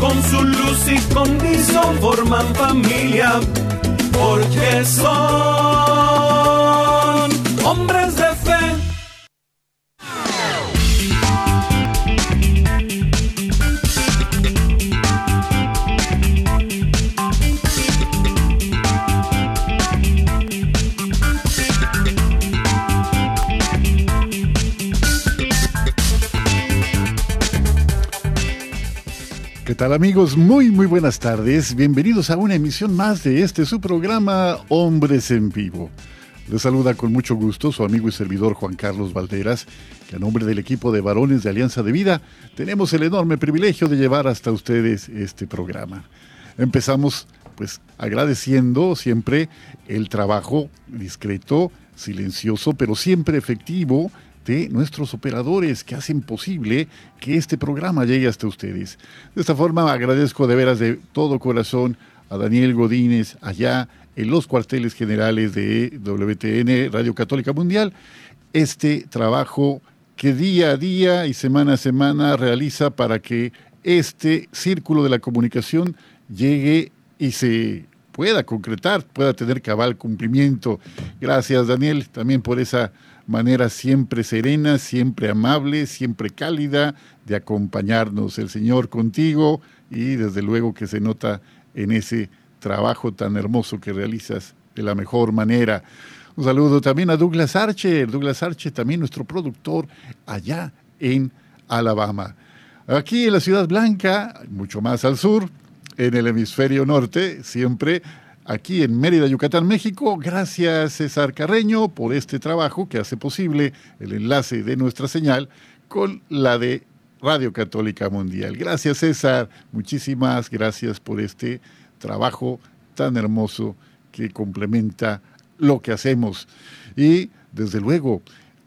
con su luz y condición forman familia, porque son hombres tal amigos? Muy muy buenas tardes. Bienvenidos a una emisión más de este su programa Hombres en Vivo. Les saluda con mucho gusto su amigo y servidor Juan Carlos Valderas, que a nombre del equipo de varones de Alianza de Vida tenemos el enorme privilegio de llevar hasta ustedes este programa. Empezamos pues agradeciendo siempre el trabajo discreto, silencioso, pero siempre efectivo nuestros operadores que hacen posible que este programa llegue hasta ustedes. De esta forma agradezco de veras de todo corazón a Daniel Godínez allá en los cuarteles generales de WTN Radio Católica Mundial este trabajo que día a día y semana a semana realiza para que este círculo de la comunicación llegue y se pueda concretar, pueda tener cabal cumplimiento. Gracias Daniel también por esa manera siempre serena, siempre amable, siempre cálida de acompañarnos. El Señor contigo y desde luego que se nota en ese trabajo tan hermoso que realizas de la mejor manera. Un saludo también a Douglas Archer, Douglas Archer también nuestro productor allá en Alabama. Aquí en la Ciudad Blanca, mucho más al sur, en el hemisferio norte, siempre aquí en Mérida, Yucatán, México. Gracias César Carreño por este trabajo que hace posible el enlace de nuestra señal con la de Radio Católica Mundial. Gracias César, muchísimas gracias por este trabajo tan hermoso que complementa lo que hacemos. Y desde luego,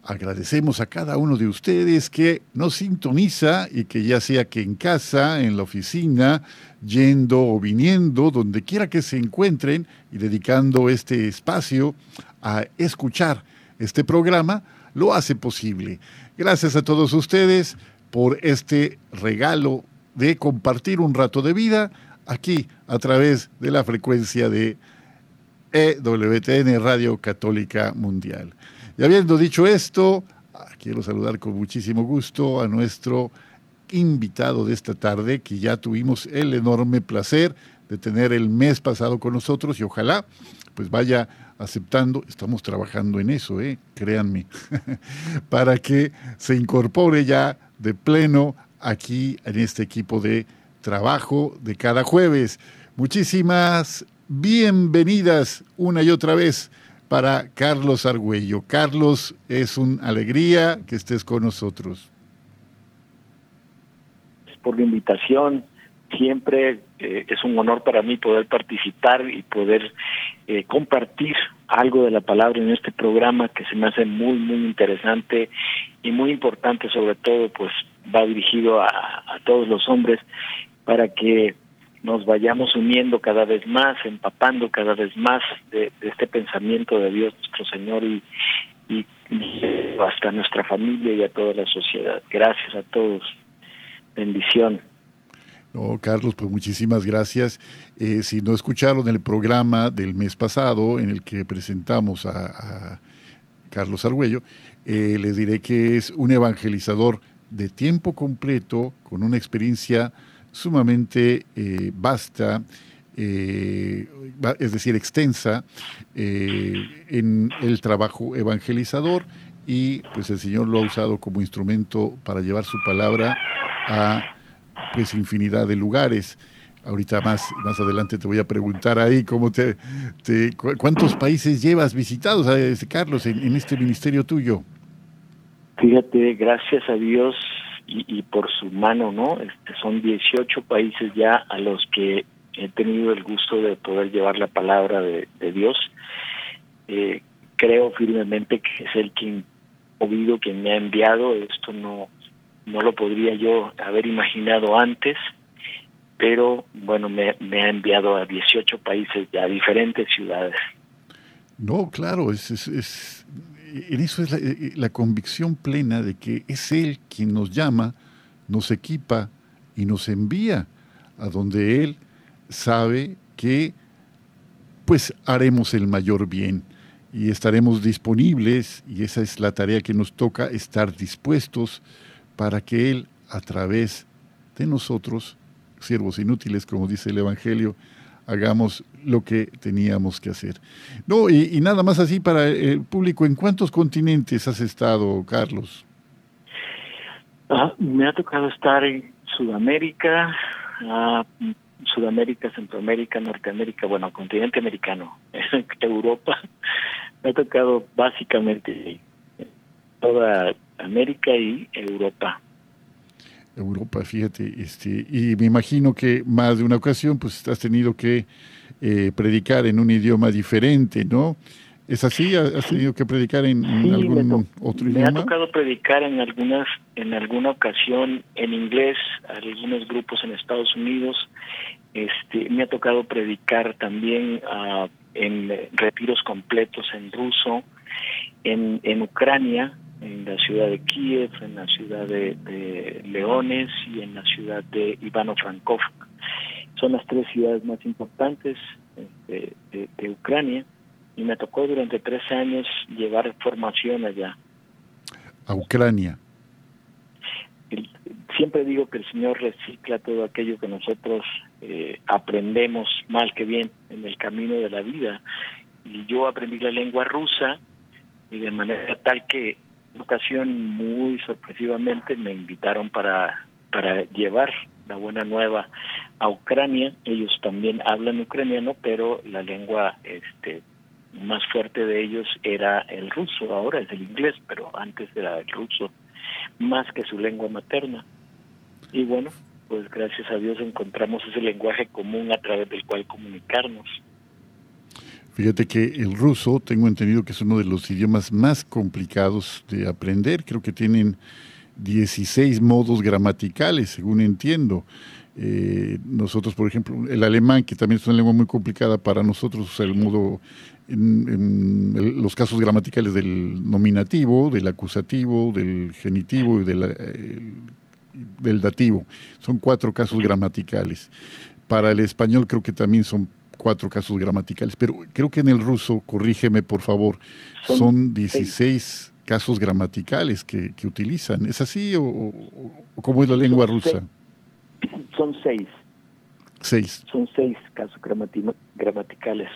Agradecemos a cada uno de ustedes que nos sintoniza y que ya sea que en casa, en la oficina, yendo o viniendo, donde quiera que se encuentren y dedicando este espacio a escuchar este programa, lo hace posible. Gracias a todos ustedes por este regalo de compartir un rato de vida aquí a través de la frecuencia de EWTN Radio Católica Mundial. Y habiendo dicho esto, ah, quiero saludar con muchísimo gusto a nuestro invitado de esta tarde, que ya tuvimos el enorme placer de tener el mes pasado con nosotros y ojalá pues vaya aceptando, estamos trabajando en eso, ¿eh? créanme, para que se incorpore ya de pleno aquí en este equipo de trabajo de cada jueves. Muchísimas bienvenidas una y otra vez para Carlos Argüello. Carlos, es una alegría que estés con nosotros. Por la invitación, siempre eh, es un honor para mí poder participar y poder eh, compartir algo de la palabra en este programa que se me hace muy, muy interesante y muy importante, sobre todo, pues va dirigido a, todos los hombres para que nos vayamos uniendo cada vez más, empapando cada vez más de, este pensamiento de Dios nuestro Señor y, hasta nuestra familia y a toda la sociedad. Gracias a todos. Bendición. No, Carlos, pues muchísimas gracias. Eh, si no escucharon el programa del mes pasado en el que presentamos a, Carlos Argüello, eh, les diré que es un evangelizador de tiempo completo con una experiencia sumamente eh, vasta, es decir, extensa en el trabajo evangelizador y pues el Señor lo ha usado como instrumento para llevar su palabra a pues infinidad de lugares. Ahorita más, más adelante te voy a preguntar ahí cómo te, cuántos países llevas visitados, Carlos, en este ministerio tuyo. Fíjate, gracias a Dios y, y por su mano, ¿no? Este, son 18 países ya a los que he tenido el gusto de poder llevar la palabra de, Dios. Eh, creo firmemente que es el quien oído quien me ha enviado. Esto no, no lo podría yo haber imaginado antes, pero bueno, me, me ha enviado a 18 países, a diferentes ciudades. No, claro, es, es, en eso es eh, la, convicción plena de que es Él quien nos llama, nos equipa y nos envía a donde Él sabe que pues haremos el mayor bien y estaremos disponibles y esa es la tarea que nos toca, estar dispuestos para que Él a través de nosotros, siervos inútiles, como dice el Evangelio, hagamos lo que teníamos que hacer. No, y, nada más así para el público, ¿en cuántos continentes has estado, Carlos? Ah, me ha tocado estar en Sudamérica, ah, Sudamérica, Centroamérica, Norteamérica, bueno, continente americano, Europa. Me ha tocado básicamente toda América y Europa. Europa, fíjate, este, y me imagino que más de una ocasión pues has tenido que eh, predicar en un idioma diferente, ¿no? ¿Es así? ¿Has tenido que predicar en, algún otro idioma? Me ha tocado predicar en algunas, en alguna ocasión en inglés, algunos grupos en Estados Unidos. Este, me ha tocado predicar también uh, en retiros completos en ruso, en, en Ucrania, en la ciudad de Kiev, en la ciudad de, Leones y en la ciudad de Ivano-Frankivsk. Son las tres ciudades más importantes este, de, Ucrania y me tocó durante tres años llevar formación allá. A Ucrania. siempre digo que el Señor recicla todo aquello que nosotros eh, aprendemos mal que bien en el camino de la vida. Y yo aprendí la lengua rusa y de manera tal que ocasión muy sorpresivamente me invitaron para para llevar la buena nueva a Ucrania. Ellos también hablan ucraniano, pero la lengua este más fuerte de ellos era el ruso, ahora es el inglés, pero antes era el ruso, más que su lengua materna. Y bueno, pues gracias a Dios encontramos ese lenguaje común a través del cual comunicarnos. Fíjate que el ruso, tengo entendido que es uno de los idiomas más complicados de aprender. Creo que tienen 16 modos gramaticales, según entiendo. Eh, nosotros, por ejemplo, el alemán, que también es una lengua muy complicada para nosotros, el modo, los casos gramaticales del nominativo, del acusativo, del genitivo y del dativo. Son cuatro casos gramaticales. Para el español creo que también son cuatro casos gramaticales, pero creo que en el ruso, corrígeme por favor, son, 16 casos gramaticales que, que, utilizan. ¿Es así o, cómo es la lengua rusa? Son seis. Seis. Son seis casos gramaticales.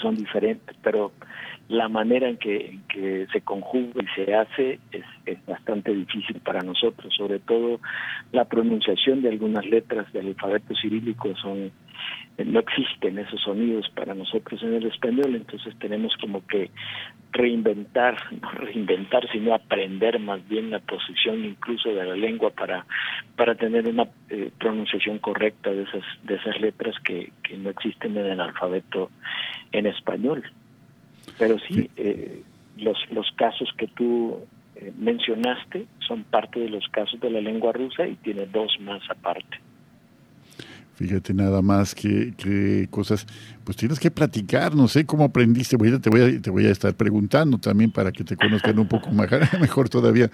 Son diferentes, pero la manera en que, que se conjuga y se hace es, bastante difícil para nosotros, sobre todo la pronunciación de algunas letras del alfabeto cirílico son no existen esos sonidos para nosotros en el español, entonces tenemos como que reinventar, no reinventar, sino aprender más bien la posición incluso de la lengua para, para tener una eh, pronunciación correcta de esas, de esas letras que, que no existen en el alfabeto en español. Pero sí, eh, los, los casos que tú eh, mencionaste son parte de los casos de la lengua rusa y tiene dos más aparte. Fíjate nada más que, cosas, pues tienes que platicar, no sé cómo aprendiste, te voy a, te voy a estar preguntando también para que te conozcan un poco mejor todavía,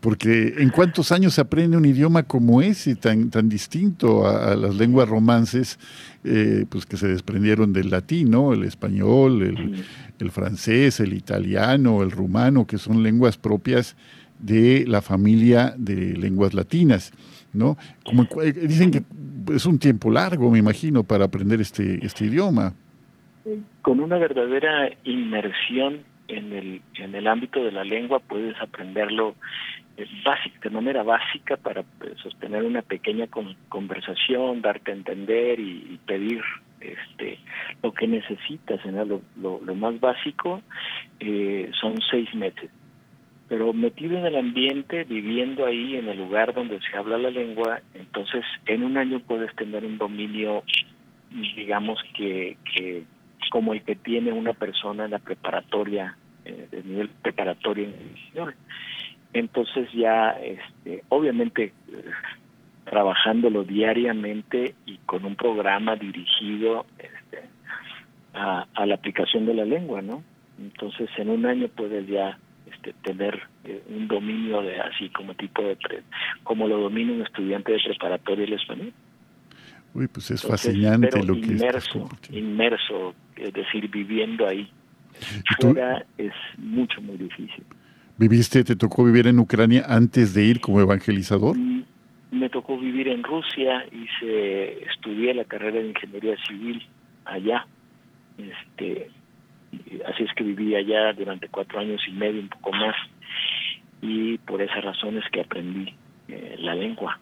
porque ¿en cuántos años se aprende un idioma como ese, tan, tan distinto a, las lenguas romances, eh, pues que se desprendieron del latín, El español, el francés, el italiano, el rumano, que son lenguas propias de la familia de lenguas latinas. ¿No? Como, eh, dicen que es un tiempo largo, me imagino, para aprender este, este idioma. Con una verdadera inmersión en el, en el ámbito de la lengua puedes aprenderlo eh, de manera básica para pues, sostener una pequeña conversación, darte a entender y, pedir este lo que necesitas en lo, lo, más básico eh, son seis meses pero metido en el ambiente, viviendo ahí en el lugar donde se habla la lengua, entonces en un año puedes tener un dominio, digamos que, que como el que tiene una persona en la preparatoria, eh, de nivel preparatorio en español. Entonces ya, este, obviamente, trabajándolo diariamente y con un programa dirigido este, a la aplicación de la lengua, ¿no? Entonces en un año puedes ya este, tener eh, un dominio de así como tipo de como lo domina un estudiante de preparatoria el español. Uy, pues es fascinante lo que inmerso, inmerso, es decir, viviendo ahí. Fuera es mucho muy difícil. ¿Viviste, te tocó vivir en Ucrania antes de ir como evangelizador? Mm, me tocó vivir en Rusia, hice, estudié la carrera de ingeniería civil allá. Este, así es que viví allá durante cuatro años y medio, un poco más, y por esas razones que aprendí eh, la lengua.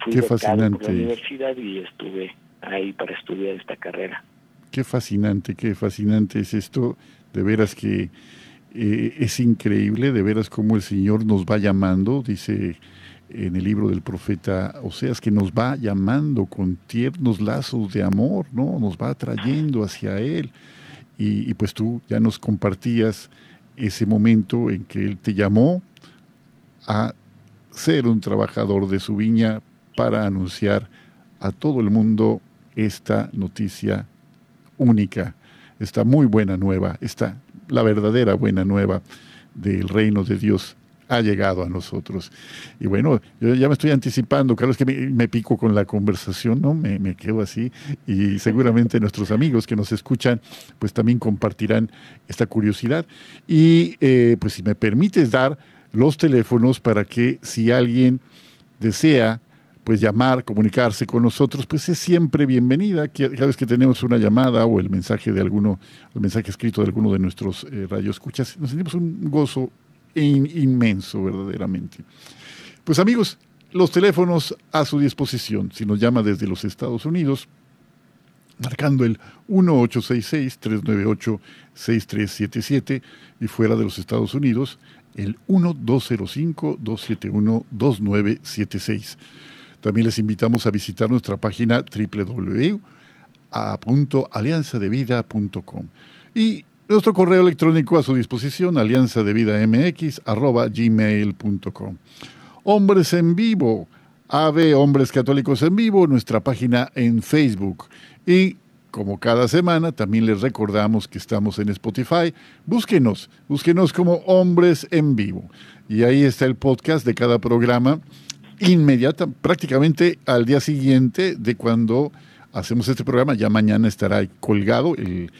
Fui Qué fascinante. Por la universidad y estuve ahí para estudiar esta carrera. Qué fascinante, qué fascinante es esto. De veras que eh, es increíble, de veras cómo el Señor nos va llamando, dice en el libro del profeta Oseas, que nos va llamando con tiernos lazos de amor, ¿no? Nos va atrayendo hacia Él. Y, pues tú ya nos compartías ese momento en que Él te llamó a ser un trabajador de su viña para anunciar a todo el mundo esta noticia única, esta muy buena nueva, esta la verdadera buena nueva del reino de Dios ha llegado a nosotros. Y bueno, yo ya me estoy anticipando, Carlos, que me, pico con la conversación, ¿no? Me, quedo así y seguramente nuestros amigos que nos escuchan, pues también compartirán esta curiosidad. Y eh, pues si me permites dar los teléfonos para que si alguien desea pues llamar, comunicarse con nosotros, pues es siempre bienvenida. Cada vez que tenemos una llamada o el mensaje de alguno, el mensaje escrito de alguno de nuestros eh, radioescuchas, nos sentimos un gozo inmenso verdaderamente. Pues amigos, los teléfonos a su disposición. Si nos llama desde los Estados Unidos, marcando el 1866-398-6377 y fuera de los Estados Unidos, el 1205-271-2976. También les invitamos a visitar nuestra página www.alianzadevida.com. Y nuestro correo electrónico a su disposición, alianza de vida mx, gmail.com. Hombres en vivo, AVE Hombres Católicos en Vivo, nuestra página en Facebook. Y como cada semana, también les recordamos que estamos en Spotify. Búsquenos, búsquenos como Hombres en Vivo. Y ahí está el podcast de cada programa, inmediata, prácticamente al día siguiente de cuando hacemos este programa. Ya mañana estará colgado el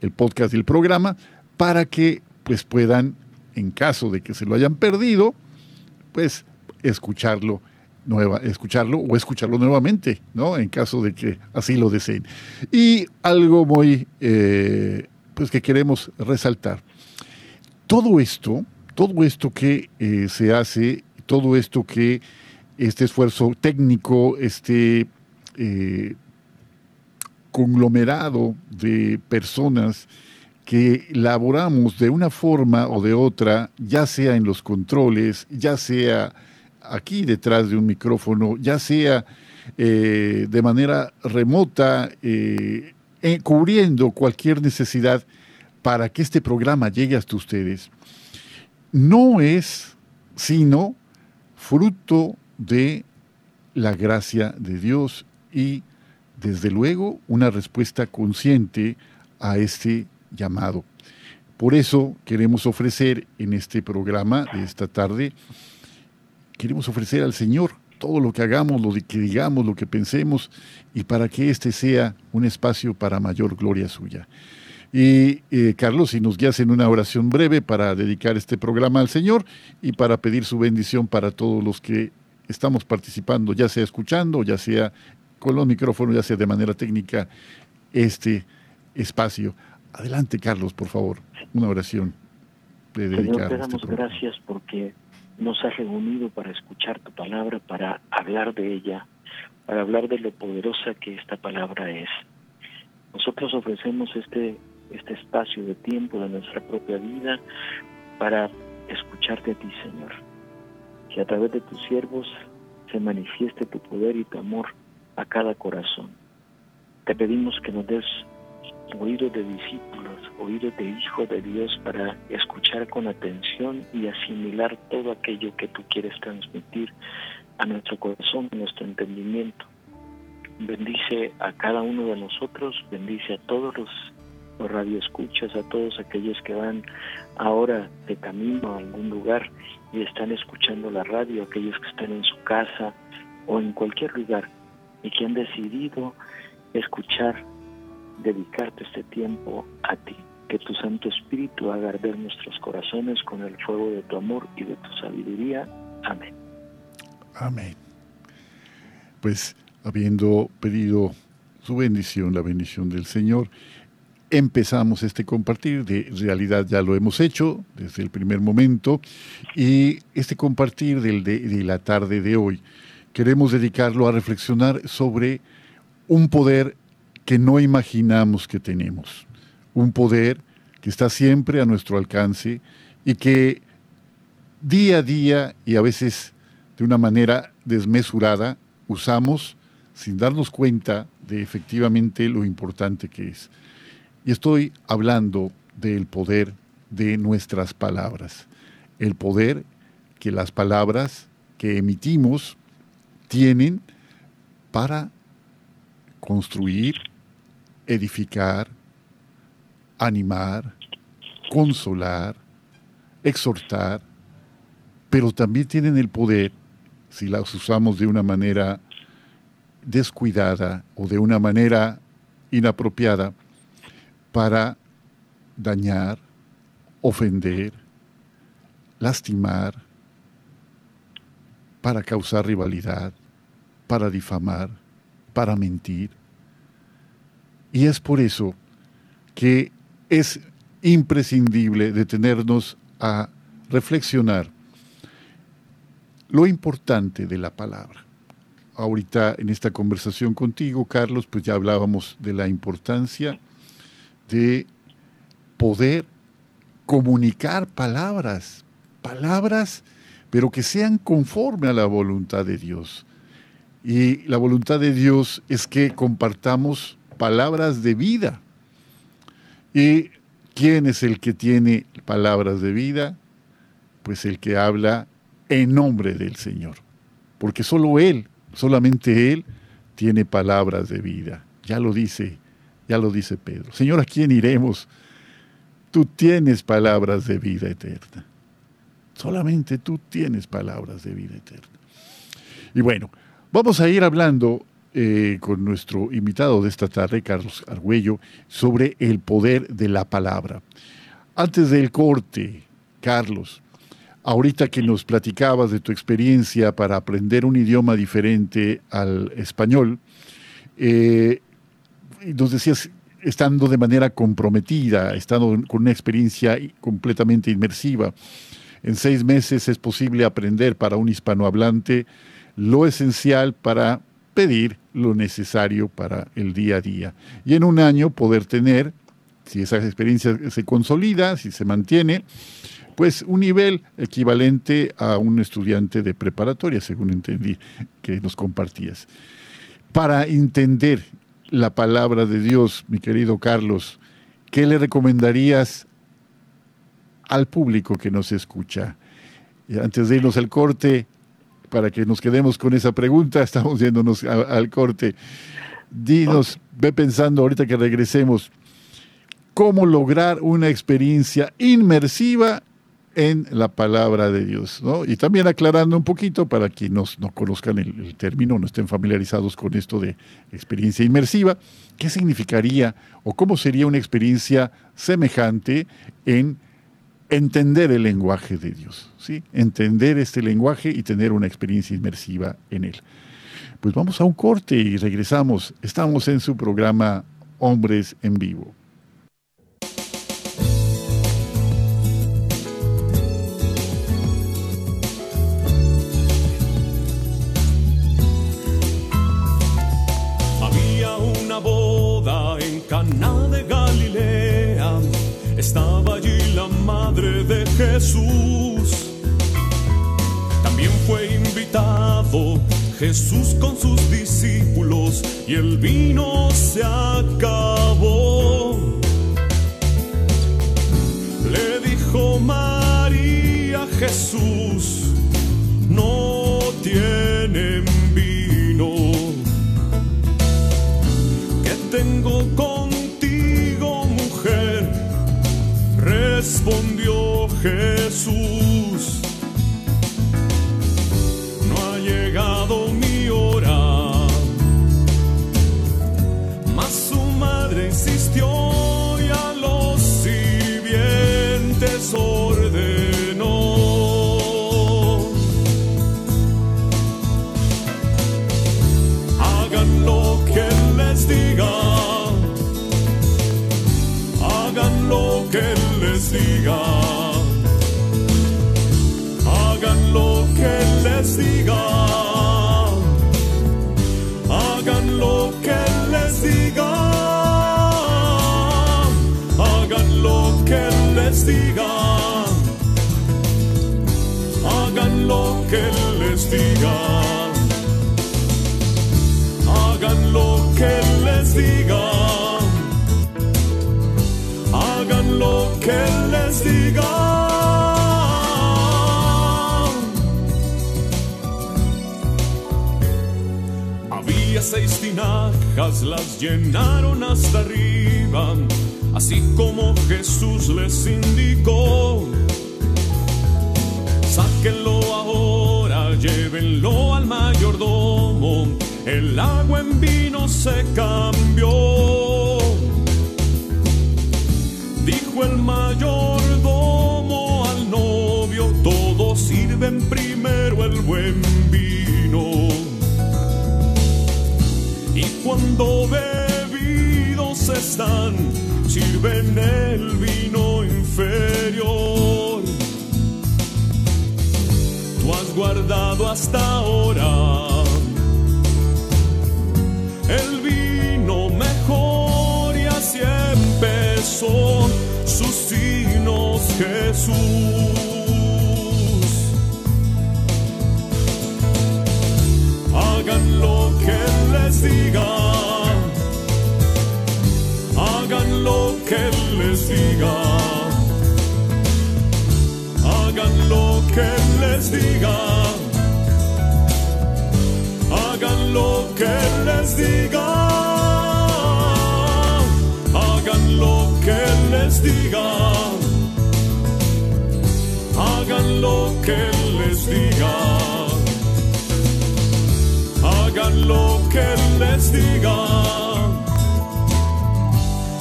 el podcast y el programa para que pues puedan, en caso de que se lo hayan perdido, pues escucharlo nueva, escucharlo o escucharlo nuevamente, ¿no? En caso de que así lo deseen. Y algo muy, eh, pues que queremos resaltar. Todo esto, todo esto que eh, se hace, todo esto que este esfuerzo técnico, este eh, conglomerado de personas que laboramos de una forma o de otra, ya sea en los controles, ya sea aquí detrás de un micrófono, ya sea eh, de manera remota, eh, eh, cubriendo cualquier necesidad para que este programa llegue hasta ustedes, no es sino fruto de la gracia de Dios y desde luego, una respuesta consciente a este llamado. Por eso queremos ofrecer en este programa de esta tarde, queremos ofrecer al Señor todo lo que hagamos, lo que digamos, lo que pensemos, y para que este sea un espacio para mayor gloria suya. Y eh, Carlos, si nos guías en una oración breve para dedicar este programa al Señor y para pedir su bendición para todos los que estamos participando, ya sea escuchando, ya sea con los micrófonos, ya sea de manera técnica, este espacio. Adelante, Carlos, por favor, una oración de. Señor, te este damos gracias porque nos has reunido para escuchar tu palabra, para hablar de ella, para hablar de lo poderosa que esta palabra es. Nosotros ofrecemos este, este espacio de tiempo de nuestra propia vida para escucharte a ti, Señor. Que a través de tus siervos se manifieste tu poder y tu amor a cada corazón. Te pedimos que nos des oídos de discípulos, oídos de hijo de Dios para escuchar con atención y asimilar todo aquello que tú quieres transmitir a nuestro corazón, a nuestro entendimiento. Bendice a cada uno de nosotros, bendice a todos los, los radioescuchas, a todos aquellos que van ahora de camino a algún lugar y están escuchando la radio, aquellos que están en su casa o en cualquier lugar y que han decidido escuchar, dedicarte este tiempo a ti. Que tu Santo Espíritu haga arder nuestros corazones con el fuego de tu amor y de tu sabiduría. Amén. Amén. Pues habiendo pedido su bendición, la bendición del Señor, empezamos este compartir, de realidad ya lo hemos hecho desde el primer momento, y este compartir del de, de la tarde de hoy queremos dedicarlo a reflexionar sobre un poder que no imaginamos que tenemos, un poder que está siempre a nuestro alcance y que día a día y a veces de una manera desmesurada usamos sin darnos cuenta de efectivamente lo importante que es. Y estoy hablando del poder de nuestras palabras, el poder que las palabras que emitimos tienen para construir, edificar, animar, consolar, exhortar, pero también tienen el poder, si las usamos de una manera descuidada o de una manera inapropiada, para dañar, ofender, lastimar, para causar rivalidad, para difamar, para mentir. Y es por eso que es imprescindible detenernos a reflexionar lo importante de la palabra. Ahorita en esta conversación contigo, Carlos, pues ya hablábamos de la importancia de poder comunicar palabras, palabras, pero que sean conforme a la voluntad de Dios. Y la voluntad de Dios es que compartamos palabras de vida. ¿Y quién es el que tiene palabras de vida? Pues el que habla en nombre del Señor. Porque solo Él, solamente Él, tiene palabras de vida. Ya lo dice, ya lo dice Pedro. Señor, ¿a quién iremos? Tú tienes palabras de vida eterna. Solamente tú tienes palabras de vida eterna. Y bueno, vamos a ir hablando eh, con nuestro invitado de esta tarde, Carlos Argüello, sobre el poder de la palabra. Antes del corte, Carlos, ahorita que nos platicabas de tu experiencia para aprender un idioma diferente al español, eh, nos decías, estando de manera comprometida, estando con una experiencia completamente inmersiva, en seis meses es posible aprender para un hispanohablante lo esencial para pedir lo necesario para el día a día. Y en un año poder tener, si esa experiencia se consolida, si se mantiene, pues un nivel equivalente a un estudiante de preparatoria, según entendí que nos compartías. Para entender la palabra de Dios, mi querido Carlos, ¿qué le recomendarías al público que nos escucha. Y antes de irnos al corte, para que nos quedemos con esa pregunta, estamos yéndonos al corte. Dinos, ve pensando ahorita que regresemos, cómo lograr una experiencia inmersiva en la palabra de Dios. ¿no? Y también aclarando un poquito para quienes no conozcan el, el, término, no estén familiarizados con esto de experiencia inmersiva, ¿qué significaría o cómo sería una experiencia semejante en entender el lenguaje de Dios, ¿sí? entender este lenguaje y tener una experiencia inmersiva en él. Pues vamos a un corte y regresamos. Estamos en su programa Hombres en Vivo. Había una boda en Caná de Galilea. Estaba Jesús. También fue invitado Jesús con sus discípulos y el vino se acabó. Le dijo María Jesús, no tienen vino. ¿Qué tengo contigo, Respondió Jesús. No ha llegado mi hora. Mas su madre insistió Hagan lo que les diga. Hagan lo que les diga. Había seis tinajas, las llenaron hasta arriba, así como Jesús les indicó. Al mayordomo. El agua en vino se cambió. Dijo el mayordomo al novio, todos sirven primero el buen vino. Y cuando bebidos están, sirven el vino inferior. Guardado hasta ahora el vino mejor y así empezó sus signos Jesús. Hagan lo que les diga. Hagan lo que les diga. Hagan lo que Él les diga. Hagan lo que les diga. Hagan lo que les diga. Hagan lo que les diga. Hagan lo que les diga.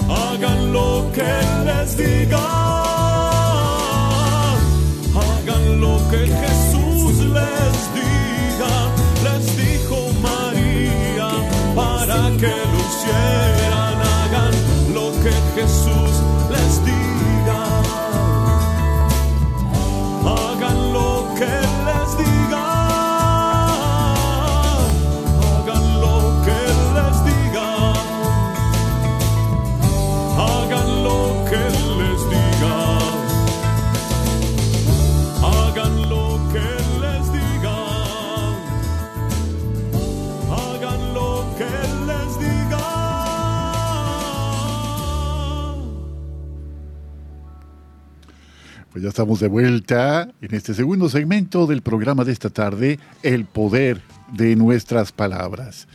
Hagan lo que les diga. Lo que Jesús les diga. Les dijo María para que lo hicieran. Hagan lo que Jesús les diga. Pues ya estamos de vuelta en este segundo segmento del programa de esta tarde, El poder de nuestras palabras.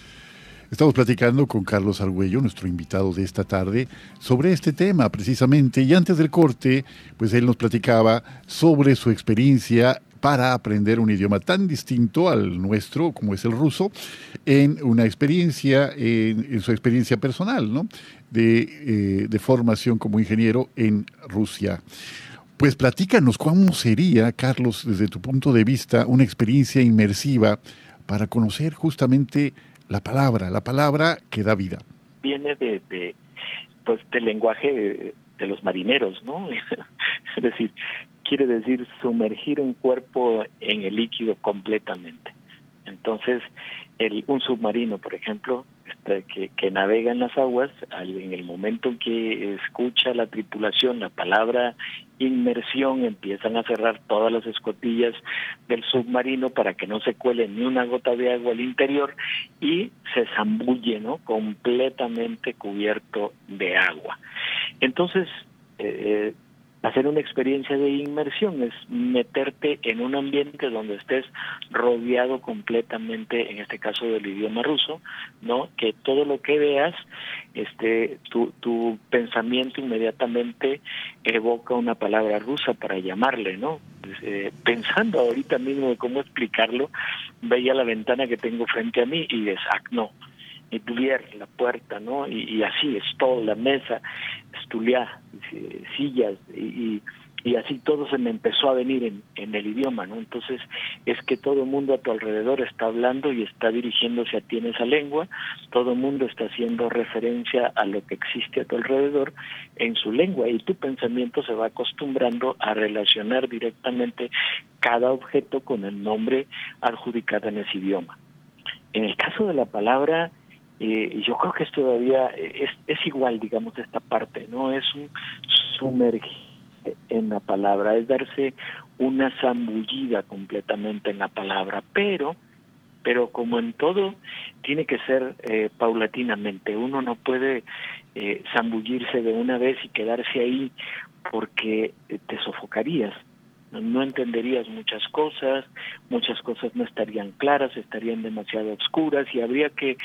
Estamos platicando con Carlos Argüello, nuestro invitado de esta tarde, sobre este tema precisamente. Y antes del corte, pues él nos platicaba sobre su experiencia para aprender un idioma tan distinto al nuestro como es el ruso, en una experiencia, en, su experiencia personal, ¿no? Eh, de formación como ingeniero en Rusia. Pues platícanos cómo sería, Carlos, desde tu punto de vista, una experiencia inmersiva para conocer justamente la palabra, la palabra que da vida. Viene de, de pues del lenguaje de, de los marineros, ¿no? es decir, quiere decir sumergir un cuerpo en el líquido completamente. Entonces, el, un submarino, por ejemplo, que, que, navega en las aguas, en el momento en que escucha la tripulación la palabra inmersión, empiezan a cerrar todas las escotillas del submarino para que no se cuele ni una gota de agua al interior y se zambulle, ¿no? Completamente cubierto de agua. Entonces, eh, hacer una experiencia de inmersión es meterte en un ambiente donde estés rodeado completamente, en este caso del idioma ruso, ¿no? Que todo lo que veas, este, tu, tu pensamiento inmediatamente evoca una palabra rusa para llamarle, ¿no? Eh, pensando ahorita mismo de cómo explicarlo, veía la ventana que tengo frente a mí y de no tuviera la puerta, ¿no? Y, así, es todo, la mesa, estudiar, sillas, y, y, así todo se me empezó a venir en, en el idioma, ¿no? Entonces, es que todo el mundo a tu alrededor está hablando y está dirigiéndose a ti en esa lengua, todo el mundo está haciendo referencia a lo que existe a tu alrededor en su lengua, y tu pensamiento se va acostumbrando a relacionar directamente cada objeto con el nombre adjudicado en ese idioma. En el caso de la palabra y yo creo que es todavía, es, es igual, digamos, esta parte, ¿no? Es un sumergir en la palabra, es darse una zambullida completamente en la palabra, pero pero como en todo tiene que ser eh, paulatinamente uno no puede eh, zambullirse de una vez y quedarse ahí porque te sofocarías no entenderías muchas cosas, muchas cosas no estarían claras, estarían demasiado oscuras y habría que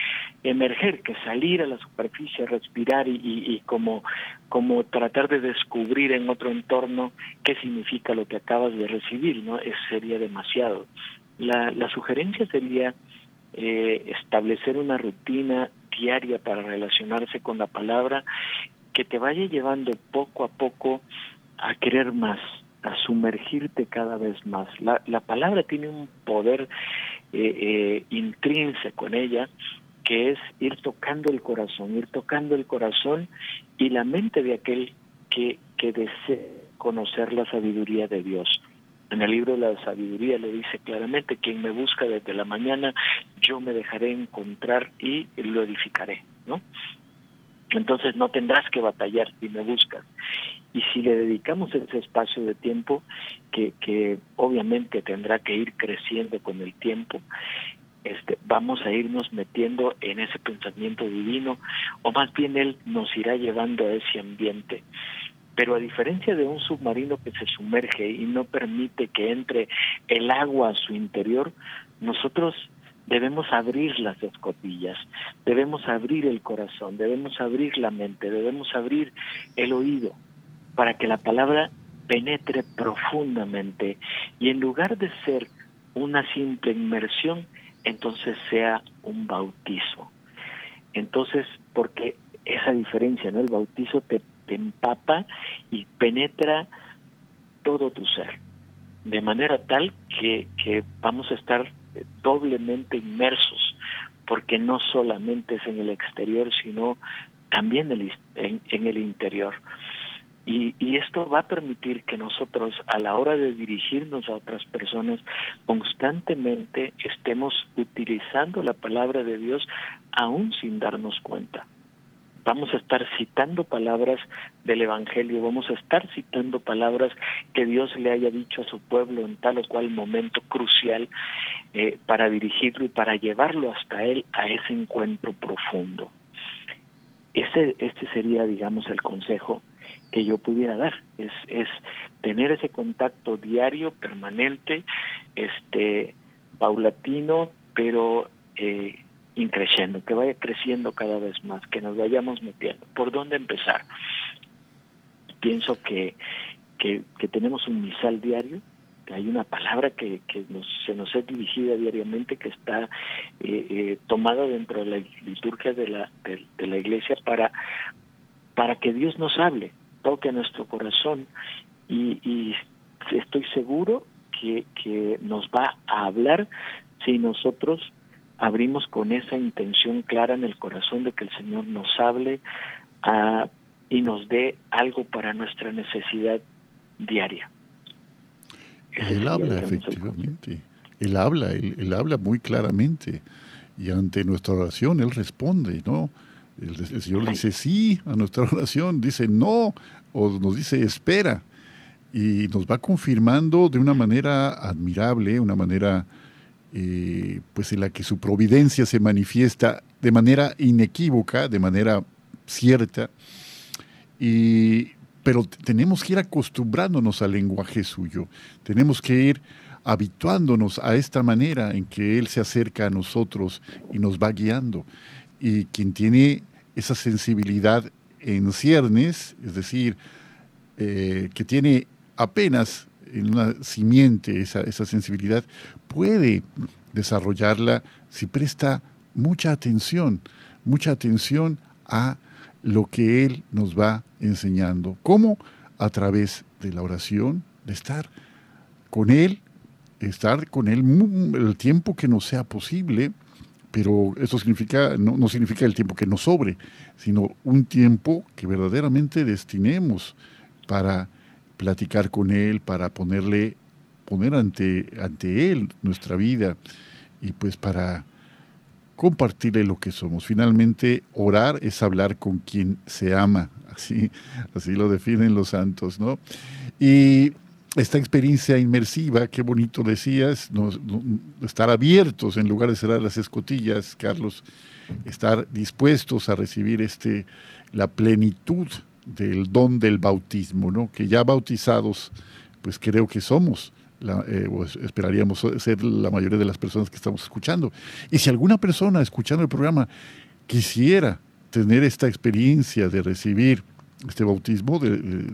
emerger, que salir a la superficie, respirar y, y, como, como tratar de descubrir en otro entorno qué significa lo que acabas de recibir, ¿no? Eso sería demasiado. La, la sugerencia sería eh, establecer una rutina diaria para relacionarse con la palabra que te vaya llevando poco a poco a querer más, a sumergirte cada vez más. La, la palabra tiene un poder eh, eh, intrínseco en ella que es ir tocando el corazón, ir tocando el corazón y la mente de aquel que, que desea conocer la sabiduría de Dios. En el libro de la sabiduría le dice claramente, quien me busca desde la mañana, yo me dejaré encontrar y lo edificaré, ¿no? Entonces no tendrás que batallar si me buscas. Y si le dedicamos ese espacio de tiempo, que, obviamente tendrá que ir creciendo con el tiempo, este, vamos a irnos metiendo en ese pensamiento divino, o más bien Él nos irá llevando a ese ambiente. Pero a diferencia de un submarino que se sumerge y no permite que entre el agua a su interior, nosotros debemos abrir las escotillas, debemos abrir el corazón, debemos abrir la mente, debemos abrir el oído para que la palabra penetre profundamente y en lugar de ser una simple inmersión, entonces sea un bautizo. Entonces, porque esa diferencia, ¿no? El bautizo te, te empapa y penetra todo tu ser, de manera tal que, que vamos a estar doblemente inmersos, porque no solamente es en el exterior, sino también en, en el interior. Y, esto va a permitir que nosotros a la hora de dirigirnos a otras personas constantemente estemos utilizando la palabra de Dios aún sin darnos cuenta vamos a estar citando palabras del Evangelio, vamos a estar citando palabras que Dios le haya dicho a su pueblo en tal o cual momento crucial eh, para dirigirlo y para llevarlo hasta Él a ese encuentro profundo. Ese, este sería, digamos, el consejo que yo pudiera dar, es, es tener ese contacto diario, permanente, este, paulatino, pero eh, increciendo, que vaya creciendo cada vez más, que nos vayamos metiendo. ¿Por dónde empezar? Pienso que, que, tenemos un misal diario, que hay una palabra que, que nos, se nos es dirigida diariamente, que está eh, eh, tomada dentro de la liturgia de la, de, la iglesia para, para que Dios nos hable, toque a nuestro corazón y, y estoy seguro que, que nos va a hablar si nosotros abrimos con esa intención clara en el corazón de que el Señor nos hable ah, y nos dé algo para nuestra necesidad diaria. él habla, efectivamente. Él habla, él, habla muy claramente. y ante nuestra oración Él responde, ¿no? El, Señor dice sí a nuestra oración, dice no, o nos dice espera, y nos va confirmando de una manera admirable, una manera eh, pues en la que su providencia se manifiesta de manera inequívoca, de manera cierta, y, pero tenemos que ir acostumbrándonos al lenguaje suyo, tenemos que ir habituándonos a esta manera en que Él se acerca a nosotros y nos va guiando. Y quien tiene esa sensibilidad en ciernes, es decir, eh, que tiene apenas en una simiente esa, esa sensibilidad, puede desarrollarla si presta mucha atención, mucha atención a lo que Él nos va enseñando. ¿Cómo? A través de la oración, de estar con Él, estar con Él el tiempo que nos sea posible, pero eso significa, no, no significa el tiempo que nos sobre, sino un tiempo que verdaderamente destinemos para platicar con Él, para ponerle, poner ante, ante Él nuestra vida y pues para compartirle lo que somos. Finalmente, orar es hablar con quien se ama, así, así lo definen los santos, ¿no? Y esta experiencia inmersiva, qué bonito decías, estar abiertos en lugar de cerrar las escotillas, Carlos, estar dispuestos a recibir este, la plenitud del don del bautismo, ¿no? Que ya bautizados, pues creo que somos eh, esperaríamos ser la mayoría de las personas que estamos escuchando. Y si alguna persona escuchando el programa quisiera tener esta experiencia de recibir este bautismo, de, pues,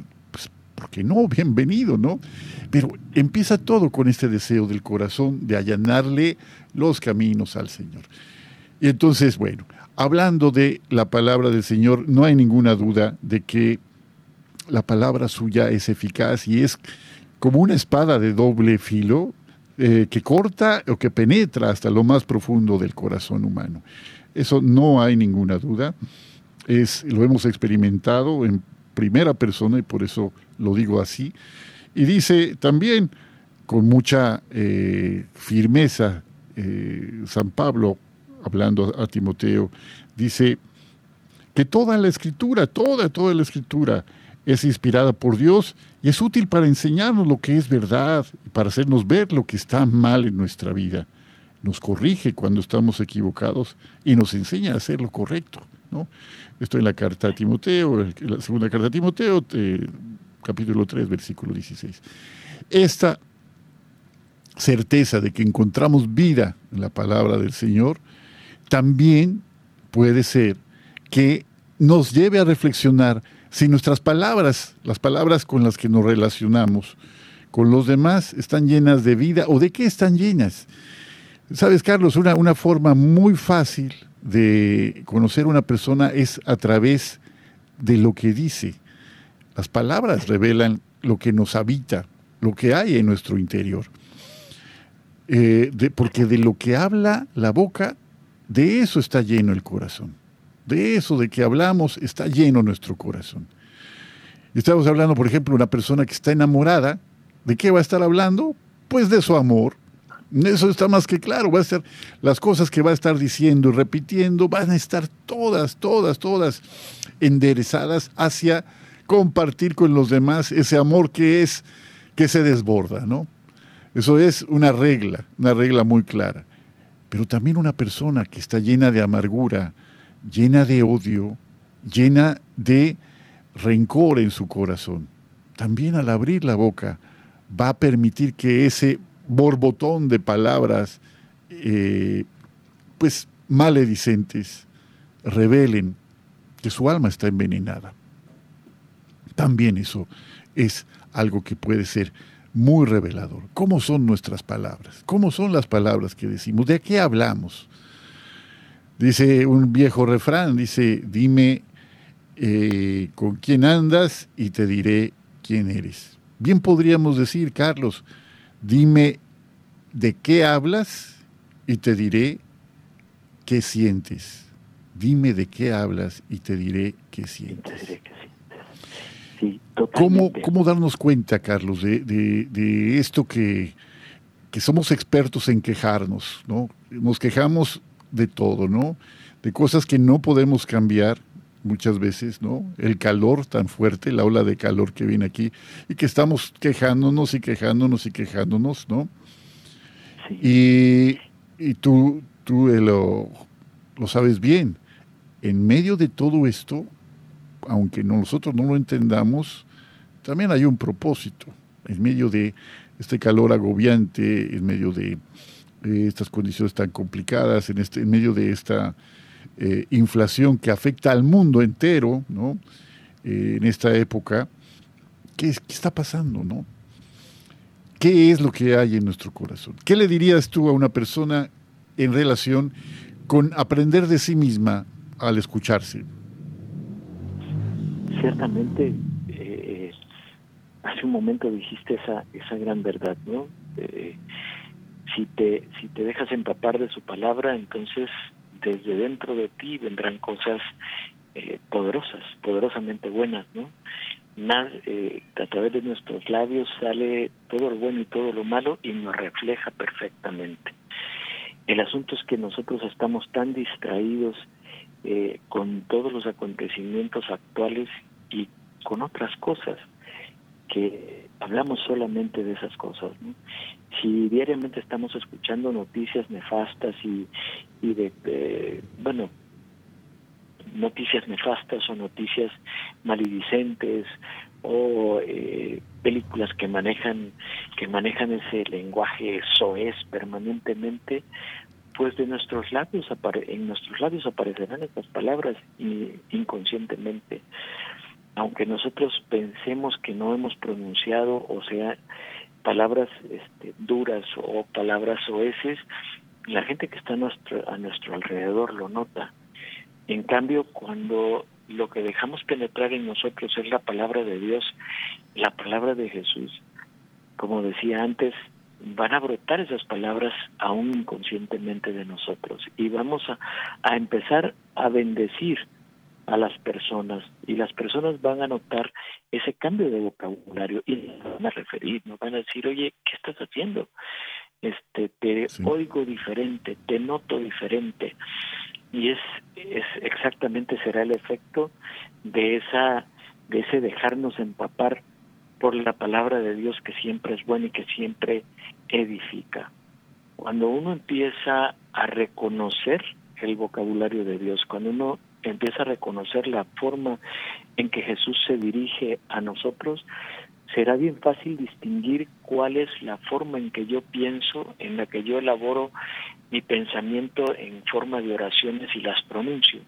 ¿por qué no? Bienvenido, ¿no? Pero empieza todo con este deseo del corazón de allanarle los caminos al Señor. Y entonces, bueno, hablando de la palabra del Señor, no hay ninguna duda de que la palabra suya es eficaz y es como una espada de doble filo eh, que corta o que penetra hasta lo más profundo del corazón humano. Eso no hay ninguna duda. Es, lo hemos experimentado en primera persona y por eso lo digo así. Y dice también con mucha eh, firmeza eh, San Pablo, hablando a Timoteo, dice que toda la escritura, toda, toda la escritura es inspirada por Dios y es útil para enseñarnos lo que es verdad, para hacernos ver lo que está mal en nuestra vida. Nos corrige cuando estamos equivocados y nos enseña a hacer lo correcto. Esto en la carta a Timoteo, la segunda carta a Timoteo, capítulo 3, versículo 16. Esta certeza de que encontramos vida en la palabra del Señor, también puede ser que nos lleve a reflexionar si nuestras palabras, las palabras con las que nos relacionamos con los demás, están llenas de vida o de qué están llenas. Sabes, Carlos, una, una forma muy fácil de conocer a una persona es a través de lo que dice. Las palabras revelan lo que nos habita, lo que hay en nuestro interior. Eh, porque de lo que habla la boca, de eso está lleno el corazón. De eso de que hablamos está lleno nuestro corazón. Estamos hablando, por ejemplo, una persona que está enamorada, ¿de qué va a estar hablando? Pues de su amor. Eso está más que claro. Va a ser las cosas que va a estar diciendo y repitiendo van a estar todas, todas, todas enderezadas hacia compartir con los demás ese amor que es que se desborda, ¿no? Eso es una regla, una regla muy clara. Pero también una persona que está llena de amargura, llena de odio, llena de rencor en su corazón. También al abrir la boca va a permitir que ese borbotón de palabras, eh, pues maledicentes, revelen que su alma está envenenada. También eso es algo que puede ser muy revelador. ¿Cómo son nuestras palabras? ¿Cómo son las palabras que decimos? ¿De qué hablamos? Dice un viejo refrán, dice, dime eh, con quién andas y te diré quién eres. Bien podríamos decir, Carlos, dime de qué hablas y te diré qué sientes. Dime de qué hablas y te diré qué sientes. ¿Cómo, ¿Cómo, darnos cuenta, Carlos, de, de esto que, que, somos expertos en quejarnos? ¿no? Nos quejamos de todo, ¿no? De cosas que no podemos cambiar muchas veces, ¿no? El calor tan fuerte, la ola de calor que viene aquí y que estamos quejándonos y quejándonos y quejándonos, ¿no? Y, y, tú, tú lo, lo sabes bien. En medio de todo esto, aunque nosotros no lo entendamos, también hay un propósito. En medio de este calor agobiante, en medio de estas condiciones tan complicadas, en, este, en medio de esta eh, inflación que afecta al mundo entero, ¿no? Eh, en esta época, ¿qué, ¿qué, está pasando, no? ¿Qué es lo que hay en nuestro corazón? ¿Qué le dirías tú a una persona en relación con aprender de sí misma al escucharse? Ciertamente, eh, hace un momento dijiste esa, esa gran verdad, ¿no? si te si te dejas empapar de su palabra, entonces desde dentro de ti vendrán cosas eh, poderosas, poderosamente buenas, ¿no? Eh, a través de nuestros labios sale todo lo bueno y todo lo malo y nos refleja perfectamente. El asunto es que nosotros estamos tan distraídos eh, con todos los acontecimientos actuales y con otras cosas que hablamos solamente de esas cosas. ¿no? Si diariamente estamos escuchando noticias nefastas y, y de, bueno, noticias nefastas o noticias malidicentes o eh, películas que manejan que manejan ese lenguaje soez permanentemente pues de nuestros labios en nuestros labios aparecerán estas palabras inconscientemente aunque nosotros pensemos que no hemos pronunciado, o sea, palabras este, duras o palabras oeces, la gente que está a nuestro, a nuestro alrededor lo nota. En cambio, cuando lo que dejamos penetrar en nosotros es la palabra de Dios, la palabra de Jesús, como decía antes, van a brotar esas palabras aún inconscientemente de nosotros y vamos a, a empezar a bendecir a las personas y las personas van a notar ese cambio de vocabulario y nos van a referir, nos van a decir, oye, ¿qué estás haciendo? Este, te oigo diferente, te noto diferente y es, es exactamente será el efecto de esa de ese dejarnos empapar por la palabra de Dios que siempre es buena y que siempre edifica. Cuando uno empieza a reconocer el vocabulario de Dios, cuando uno empieza a reconocer la forma en que Jesús se dirige a nosotros, será bien fácil distinguir cuál es la forma en que yo pienso, en la que yo elaboro mi pensamiento en forma de oraciones y las pronuncio.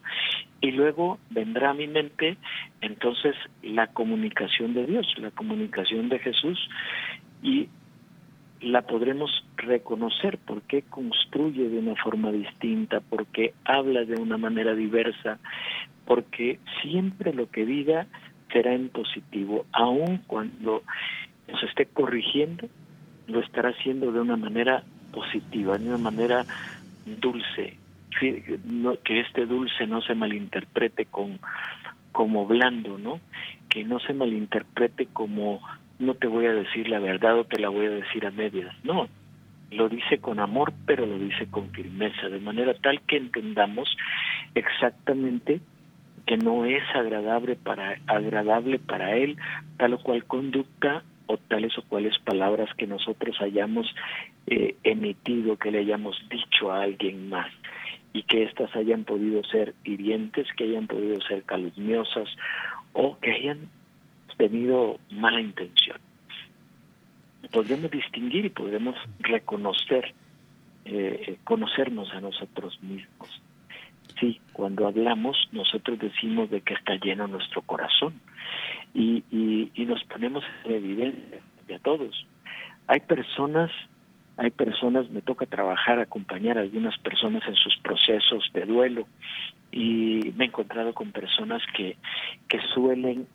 Y luego vendrá a mi mente entonces la comunicación de Dios, la comunicación de Jesús y la podremos reconocer porque construye de una forma distinta, porque habla de una manera diversa, porque siempre lo que diga será en positivo, aun cuando nos esté corrigiendo, lo estará haciendo de una manera positiva, de una manera dulce, que este dulce no se malinterprete con como blando, ¿no? Que no se malinterprete como no te voy a decir la verdad o te la voy a decir a medias. No, lo dice con amor, pero lo dice con firmeza, de manera tal que entendamos exactamente que no es agradable para agradable para él tal o cual conducta o tales o cuales palabras que nosotros hayamos eh, emitido, que le hayamos dicho a alguien más y que éstas hayan podido ser hirientes, que hayan podido ser calumniosas o que hayan tenido mala intención. Podremos distinguir y podremos reconocer, eh, conocernos a nosotros mismos. Sí, cuando hablamos nosotros decimos de que está lleno nuestro corazón y, y, y nos ponemos en evidencia a todos. Hay personas hay personas, me toca trabajar, acompañar a algunas personas en sus procesos de duelo y me he encontrado con personas que, que suelen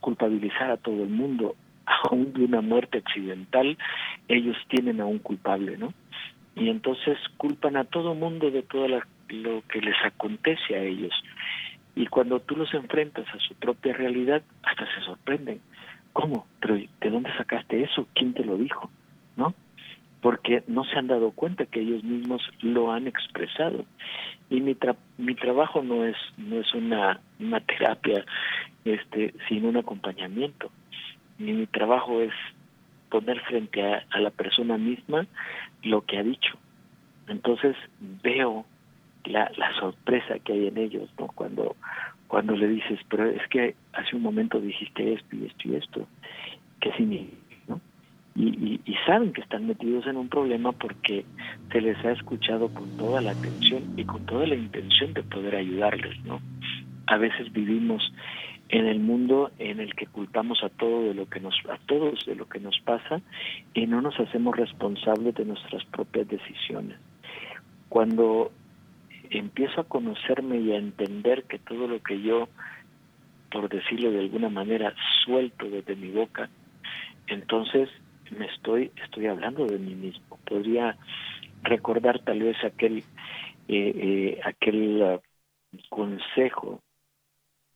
culpabilizar a todo el mundo, aún de una muerte accidental, ellos tienen a un culpable, ¿no? Y entonces culpan a todo mundo de todo lo que les acontece a ellos. Y cuando tú los enfrentas a su propia realidad, hasta se sorprenden. ¿Cómo? ¿Pero de dónde sacaste eso? ¿Quién te lo dijo? ¿No? Porque no se han dado cuenta que ellos mismos lo han expresado. Y mi, mi trabajo no es, no es una, una terapia, este, sino un acompañamiento. Y mi trabajo es poner frente a, a la persona misma lo que ha dicho. Entonces veo la, la sorpresa que hay en ellos, ¿no? Cuando, cuando le dices, pero es que hace un momento dijiste esto y esto y esto, ¿qué significa? ¿No? Y, y, saben que están metidos en un problema porque se les ha escuchado con toda la atención y con toda la intención de poder ayudarles, ¿no? A veces vivimos en el mundo en el que culpamos a todo de lo que nos a todos de lo que nos pasa y no nos hacemos responsables de nuestras propias decisiones. Cuando empiezo a conocerme y a entender que todo lo que yo, por decirlo de alguna manera, suelto desde mi boca, entonces me estoy, estoy hablando de mí mismo. Podría recordar tal vez aquel, eh, eh, aquel uh, consejo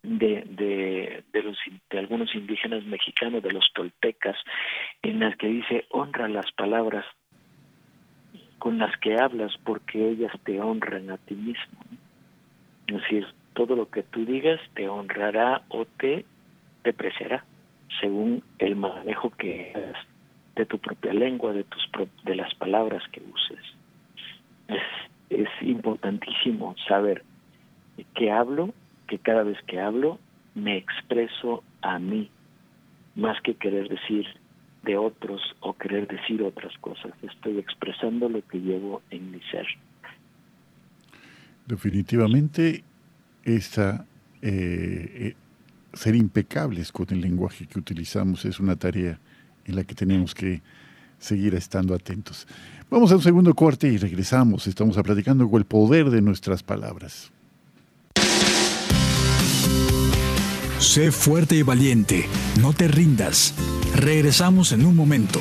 de, de, de, los, de algunos indígenas mexicanos, de los toltecas, en las que dice, honra las palabras con las que hablas porque ellas te honran a ti mismo. Es decir, todo lo que tú digas te honrará o te depreciará según el manejo que hagas de tu propia lengua, de tus de las palabras que uses. Es, es importantísimo saber que hablo, que cada vez que hablo me expreso a mí, más que querer decir de otros o querer decir otras cosas. Estoy expresando lo que llevo en mi ser. Definitivamente, esta, eh, eh, ser impecables con el lenguaje que utilizamos es una tarea en la que tenemos que seguir estando atentos. Vamos a un segundo corte y regresamos. Estamos platicando con el poder de nuestras palabras. Sé fuerte y valiente, no te rindas. Regresamos en un momento.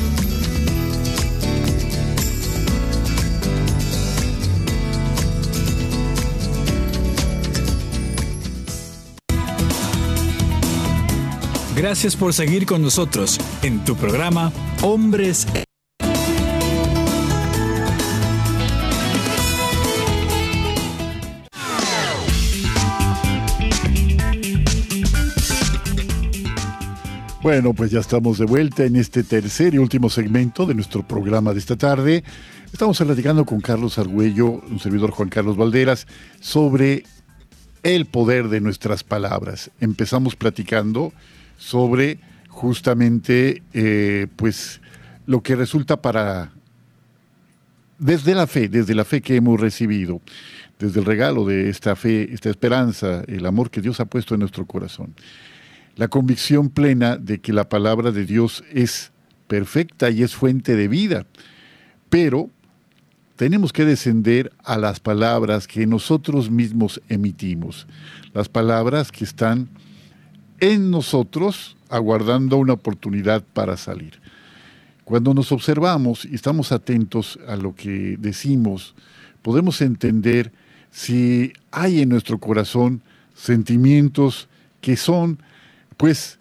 Gracias por seguir con nosotros en tu programa Hombres Bueno, pues ya estamos de vuelta en este tercer y último segmento de nuestro programa de esta tarde. Estamos platicando con Carlos Argüello, un servidor Juan Carlos Valderas, sobre el poder de nuestras palabras. Empezamos platicando sobre justamente eh, pues lo que resulta para desde la fe, desde la fe que hemos recibido, desde el regalo de esta fe, esta esperanza, el amor que Dios ha puesto en nuestro corazón la convicción plena de que la palabra de Dios es perfecta y es fuente de vida. Pero tenemos que descender a las palabras que nosotros mismos emitimos, las palabras que están en nosotros aguardando una oportunidad para salir. Cuando nos observamos y estamos atentos a lo que decimos, podemos entender si hay en nuestro corazón sentimientos que son pues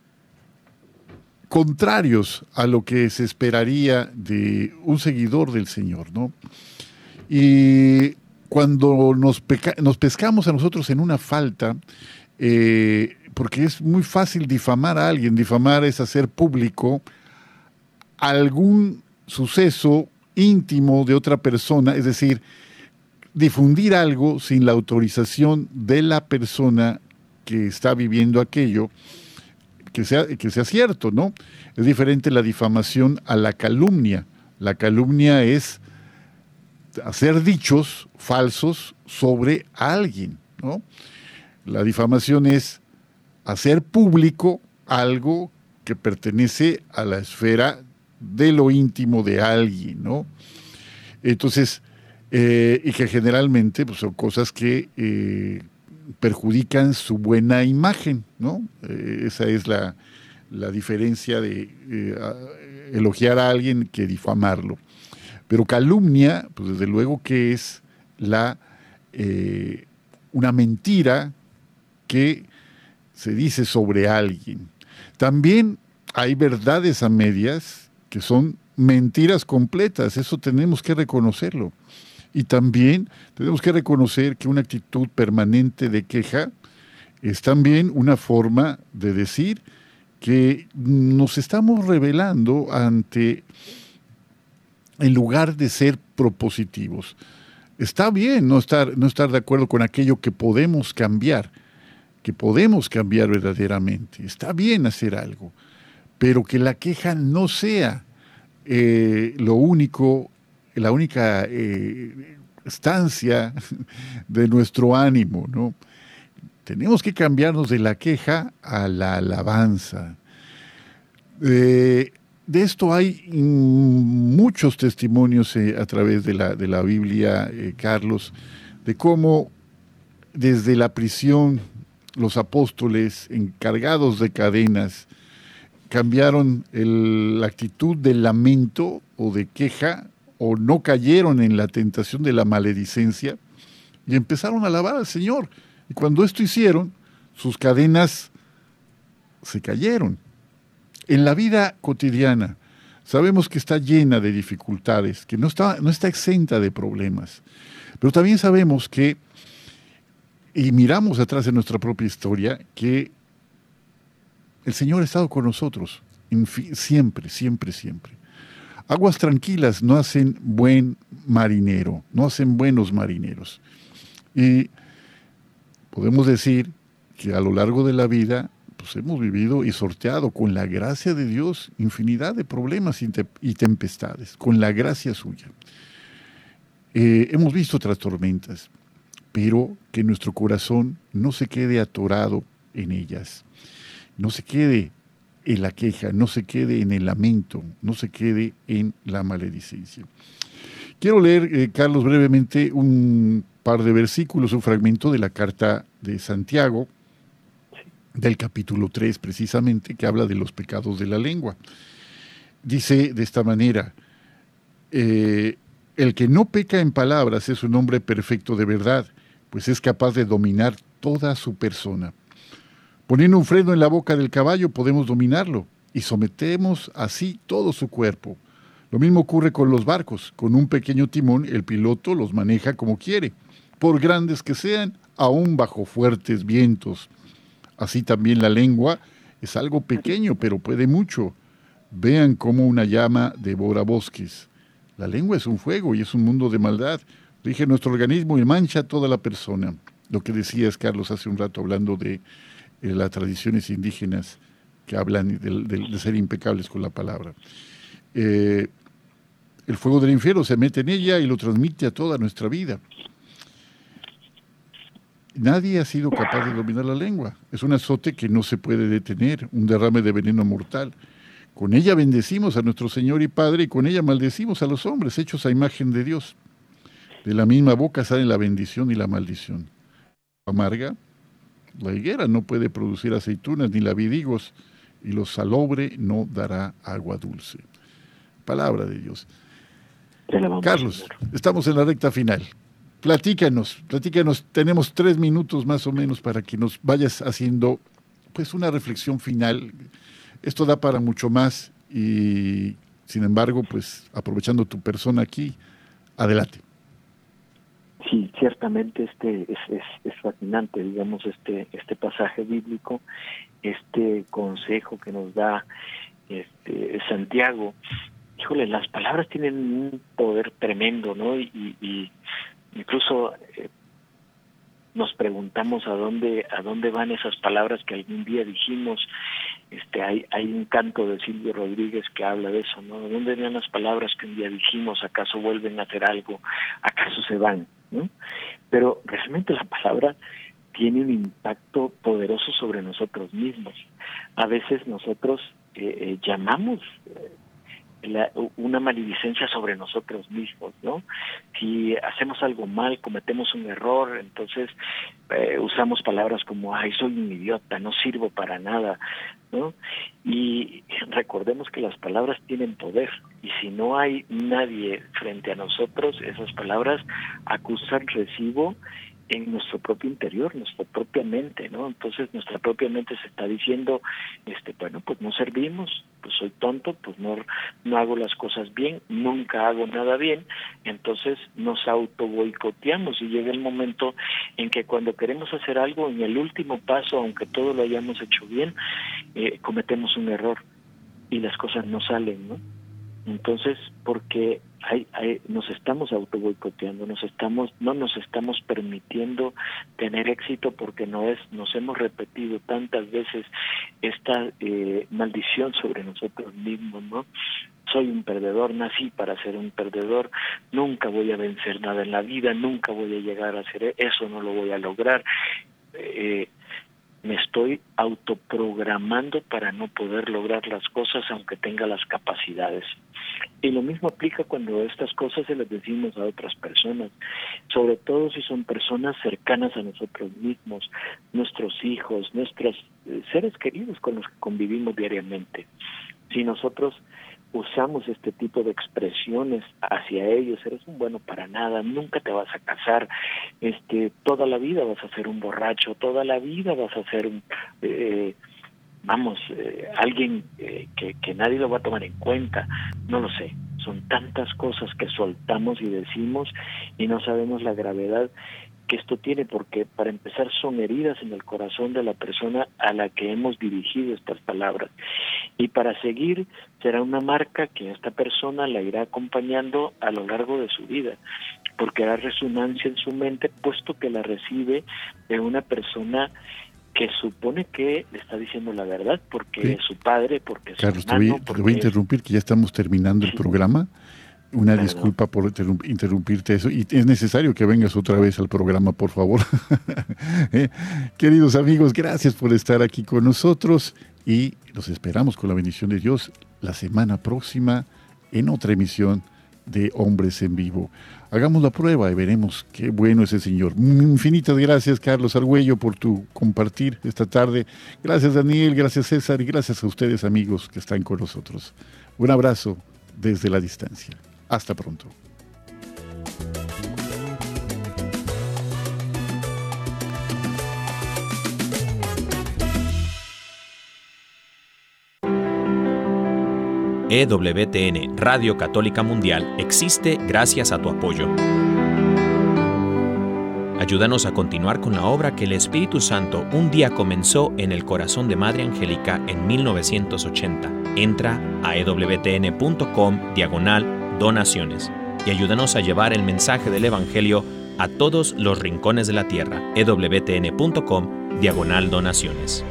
contrarios a lo que se esperaría de un seguidor del Señor, ¿no? Y cuando nos, pescamos a nosotros en una falta, eh, porque es muy fácil difamar a alguien, difamar es hacer público algún suceso íntimo de otra persona, es decir, difundir algo sin la autorización de la persona que está viviendo aquello, que sea, que sea cierto, ¿no? Es diferente la difamación a la calumnia. La calumnia es hacer dichos falsos sobre alguien, ¿no? La difamación es hacer público algo que pertenece a la esfera de lo íntimo de alguien, ¿no? Entonces, eh, y que generalmente pues, son cosas que eh, perjudican su buena imagen, ¿no? Eh, esa es la, la diferencia de elogiar a alguien que difamarlo. Pero calumnia, pues desde luego que es la, una mentira que se dice sobre alguien. También hay verdades a medias que son mentiras completas, eso tenemos que reconocerlo. Y también tenemos que reconocer que una actitud permanente de queja es también una forma de decir que nos estamos revelando ante, en lugar de ser propositivos. Está bien no estar, no estar de acuerdo con aquello que podemos cambiar, que podemos cambiar verdaderamente. Está bien hacer algo, pero que la queja no sea eh, lo único, la única eh, estancia de nuestro ánimo, ¿no? Tenemos que cambiarnos de la queja a la alabanza. Eh, de esto hay muchos testimonios a través de la, de la Biblia, Carlos, de cómo desde la prisión los apóstoles encargados de cadenas cambiaron la actitud de lamento o de queja o no cayeron en la tentación de la maledicencia y empezaron a alabar al Señor. Y cuando esto hicieron, sus cadenas se cayeron. En la vida cotidiana sabemos que está llena de dificultades, que no está, no está exenta de problemas, pero también sabemos que y miramos atrás de nuestra propia historia que el Señor ha estado con nosotros siempre, siempre, siempre. Aguas tranquilas no hacen buen marinero, no hacen buenos marineros. Y podemos decir que a lo largo de la vida pues hemos vivido y sorteado con la gracia de Dios infinidad de problemas y tempestades, con la gracia suya. Eh, hemos visto otras tormentas, pero que nuestro corazón no se quede atorado en ellas, no se quede en la queja, no se quede en el lamento, no se quede en la maledicencia. Quiero leer, eh, Carlos, brevemente un par de versículos, un fragmento de la carta de Santiago, del capítulo 3 precisamente, que habla de los pecados de la lengua. Dice de esta manera, eh, el que no peca en palabras es un hombre perfecto de verdad, pues es capaz de dominar toda su persona. Poniendo un freno en la boca del caballo podemos dominarlo y sometemos así todo su cuerpo. Lo mismo ocurre con los barcos. Con un pequeño timón el piloto los maneja como quiere, por grandes que sean, aún bajo fuertes vientos. Así también la lengua es algo pequeño, pero puede mucho. Vean cómo una llama devora bosques. La lengua es un fuego y es un mundo de maldad rige nuestro organismo y mancha a toda la persona. Lo que decías, Carlos, hace un rato hablando de eh, las tradiciones indígenas que hablan de, ser impecables con la palabra. Eh, el fuego del infierno se mete en ella y lo transmite a toda nuestra vida. Nadie ha sido capaz de dominar la lengua. Es un azote que no se puede detener, un derrame de veneno mortal. Con ella bendecimos a nuestro Señor y Padre y con ella maldecimos a los hombres hechos a imagen de Dios. De la misma boca sale la bendición y la maldición. Amarga, la higuera no puede producir aceitunas ni la vidigos, y lo salobre no dará agua dulce. Palabra de Dios. Carlos, estamos en la recta final. Platícanos, platícanos. Tenemos tres minutos más o menos para que nos vayas haciendo pues una reflexión final. Esto da para mucho más y sin embargo, pues aprovechando tu persona aquí, adelante. Sí, ciertamente este es, es, fascinante, digamos, este, este pasaje bíblico, este consejo que nos da este Santiago. Híjole, las palabras tienen un poder tremendo, ¿no? Y, incluso eh, nos preguntamos a dónde a dónde van esas palabras que algún día dijimos. Este hay hay un canto de Silvio Rodríguez que habla de eso no ¿A dónde van las palabras que un día dijimos acaso vuelven a hacer algo acaso se van ¿no? pero realmente la palabra tiene un impacto poderoso sobre nosotros mismos a veces nosotros eh, eh, llamamos una maledicencia sobre nosotros mismos, ¿no? Si hacemos algo mal, cometemos un error, entonces eh, usamos palabras como, ay, soy un idiota, no sirvo para nada, ¿no? Y recordemos que las palabras tienen poder y si no hay nadie frente a nosotros, esas palabras acusan recibo en nuestro propio interior, nuestra propia mente, ¿no? Entonces nuestra propia mente se está diciendo, este, bueno, pues no servimos, pues soy tonto, pues no, no hago las cosas bien, nunca hago nada bien, entonces nos auto boicoteamos y llega el momento en que cuando queremos hacer algo, en el último paso, aunque todo lo hayamos hecho bien, eh, cometemos un error y las cosas no salen, ¿no? Entonces, porque hay, nos estamos auto boicoteando, nos estamos, no nos estamos permitiendo tener éxito porque no es, nos hemos repetido tantas veces esta eh, maldición sobre nosotros mismos, ¿no? Soy un perdedor, nací para ser un perdedor, nunca voy a vencer nada en la vida, nunca voy a llegar a hacer eso, no lo voy a lograr. Eh, me estoy autoprogramando para no poder lograr las cosas aunque tenga las capacidades. Y lo mismo aplica cuando estas cosas se las decimos a otras personas, sobre todo si son personas cercanas a nosotros mismos, nuestros hijos, nuestros eh, seres queridos con los que convivimos diariamente. Si nosotros usamos este tipo de expresiones hacia ellos, eres un bueno para nada, nunca te vas a casar, este, toda la vida vas a ser un borracho, toda la vida vas a ser un, eh, vamos, eh, alguien eh, que, que nadie lo va a tomar en cuenta, no lo sé, son tantas cosas que soltamos y decimos y no sabemos la gravedad que esto tiene, porque para empezar son heridas en el corazón de la persona a la que hemos dirigido estas palabras. Y para seguir será una marca que esta persona la irá acompañando a lo largo de su vida, porque hará resonancia en su mente, puesto que la recibe de una persona que supone que le está diciendo la verdad, porque es su padre, porque es Carlos, su hermano, te voy, a interrumpir, que ya estamos terminando el programa. Una disculpa por interrumpirte eso y es necesario que vengas otra vez al programa, por favor. Eh, queridos amigos, gracias por estar aquí con nosotros y los esperamos con la bendición de Dios la semana próxima en otra emisión de Hombres en Vivo. Hagamos la prueba y veremos qué bueno es el Señor. Infinitas gracias, Carlos Argüello, por tu compartir esta tarde. Gracias, Daniel, gracias, César, y gracias a ustedes, amigos, que están con nosotros. Un abrazo desde la distancia. Hasta pronto. EWTN, Radio Católica Mundial, existe gracias a tu apoyo. Ayúdanos a continuar con la obra que el Espíritu Santo un día comenzó en el corazón de Madre Angélica en 1980. Entra a ewtn.com diagonal donaciones y ayúdanos a llevar el mensaje del Evangelio a todos los rincones de la tierra. ewtn.com diagonal donaciones.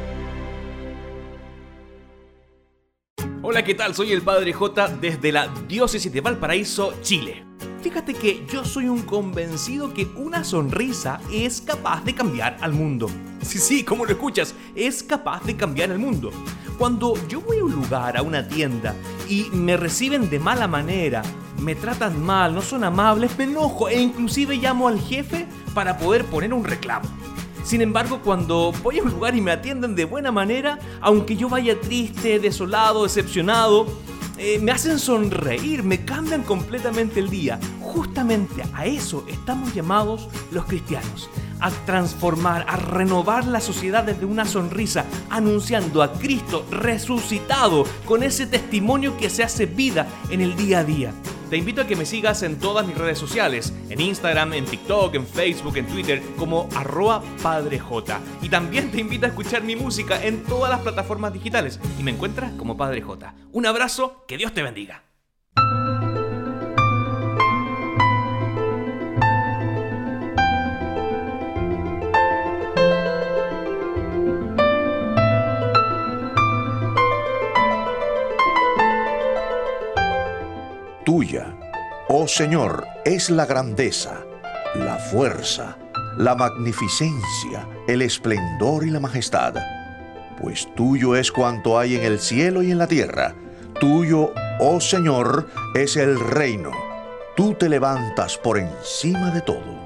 Hola, ¿qué tal? Soy el Padre J desde la Diócesis de Valparaíso, Chile. Fíjate que yo soy un convencido que una sonrisa es capaz de cambiar al mundo. Sí, sí, como lo escuchas, es capaz de cambiar el mundo. Cuando yo voy a un lugar, a una tienda, y me reciben de mala manera, me tratan mal, no son amables, me enojo e inclusive llamo al jefe para poder poner un reclamo. Sin embargo, cuando voy a un lugar y me atienden de buena manera, aunque yo vaya triste, desolado, decepcionado, eh, me hacen sonreír, me cambian completamente el día. Justamente a eso estamos llamados los cristianos, a transformar, a renovar la sociedad desde una sonrisa, anunciando a Cristo resucitado con ese testimonio que se hace vida en el día a día. Te invito a que me sigas en todas mis redes sociales, en Instagram, en TikTok, en Facebook, en Twitter, como arroba padrej. Y también te invito a escuchar mi música en todas las plataformas digitales y me encuentras como Padre J. Un abrazo, que Dios te bendiga. Tuya, oh Señor, es la grandeza, la fuerza, la magnificencia, el esplendor y la majestad. Pues tuyo es cuanto hay en el cielo y en la tierra, tuyo, oh Señor, es el reino. Tú te levantas por encima de todo.